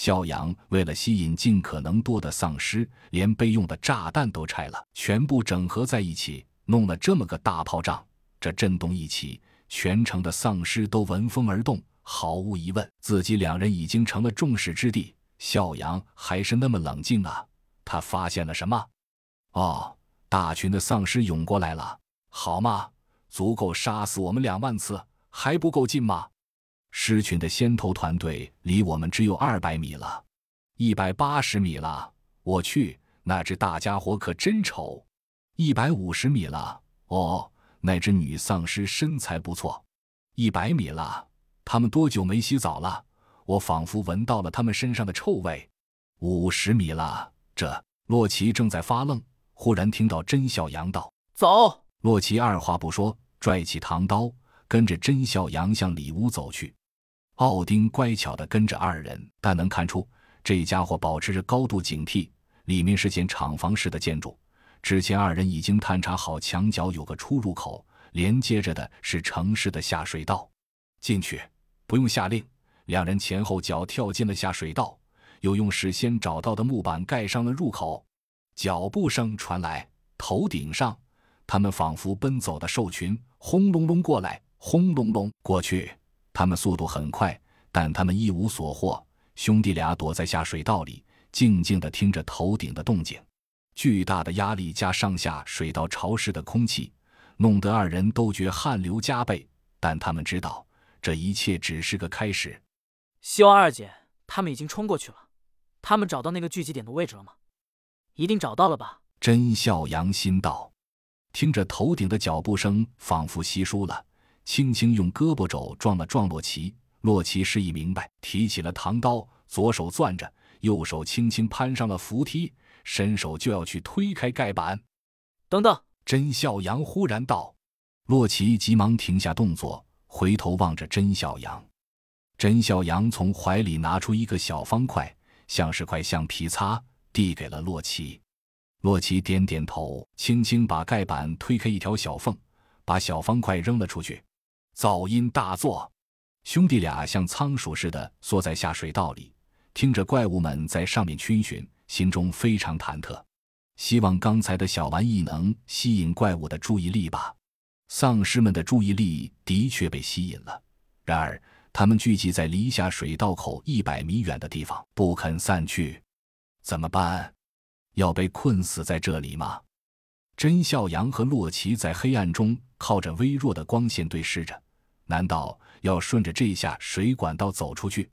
肖阳为了吸引尽可能多的丧尸，连备用的炸弹都拆了，全部整合在一起，弄了这么个大炮仗。这震动一起，全城的丧尸都闻风而动。毫无疑问，自己两人已经成了众矢之的。肖阳还是那么冷静啊！他发现了什么？哦，大群的丧尸涌过来了。好嘛，足够杀死我们两万次，还不够劲吗？狮群的先头团队离我们只有二百米了，一百八十米了。我去，那只大家伙可真丑！一百五十米了。哦，那只女丧尸身材不错。一百米了。他们多久没洗澡了？我仿佛闻到了他们身上的臭味。五十米了。这洛奇正在发愣，忽然听到甄小阳道：“走！”洛奇二话不说，拽起唐刀，跟着甄小阳向里屋走去。奥丁乖巧地跟着二人，但能看出这家伙保持着高度警惕。里面是间厂房式的建筑，之前二人已经探查好，墙角有个出入口，连接着的是城市的下水道。进去，不用下令。两人前后脚跳进了下水道，又用事先找到的木板盖上了入口。脚步声传来，头顶上，他们仿佛奔走的兽群，轰隆隆过来，轰隆隆过去。他们速度很快，但他们一无所获。兄弟俩躲在下水道里，静静地听着头顶的动静。巨大的压力加上下水道潮湿的空气，弄得二人都觉汗流浃背。但他们知道，这一切只是个开始。希望二姐他们已经冲过去了。他们找到那个聚集点的位置了吗？一定找到了吧？甄笑阳心道。听着头顶的脚步声，仿佛稀疏了。轻轻用胳膊肘撞了撞洛奇，洛奇示意明白，提起了唐刀，左手攥着，右手轻轻攀上了扶梯，伸手就要去推开盖板。等等！甄笑阳忽然道。洛奇急忙停下动作，回头望着甄笑阳。甄笑阳从怀里拿出一个小方块，像是块橡皮擦，递给了洛奇。洛奇点点头，轻轻把盖板推开一条小缝，把小方块扔了出去。噪音大作，兄弟俩像仓鼠似的缩在下水道里，听着怪物们在上面逡巡，心中非常忐忑，希望刚才的小玩意能吸引怪物的注意力吧。丧尸们的注意力的确被吸引了，然而他们聚集在离下水道口一百米远的地方，不肯散去。怎么办？要被困死在这里吗？甄笑阳和洛奇在黑暗中靠着微弱的光线对视着。难道要顺着这下水管道走出去？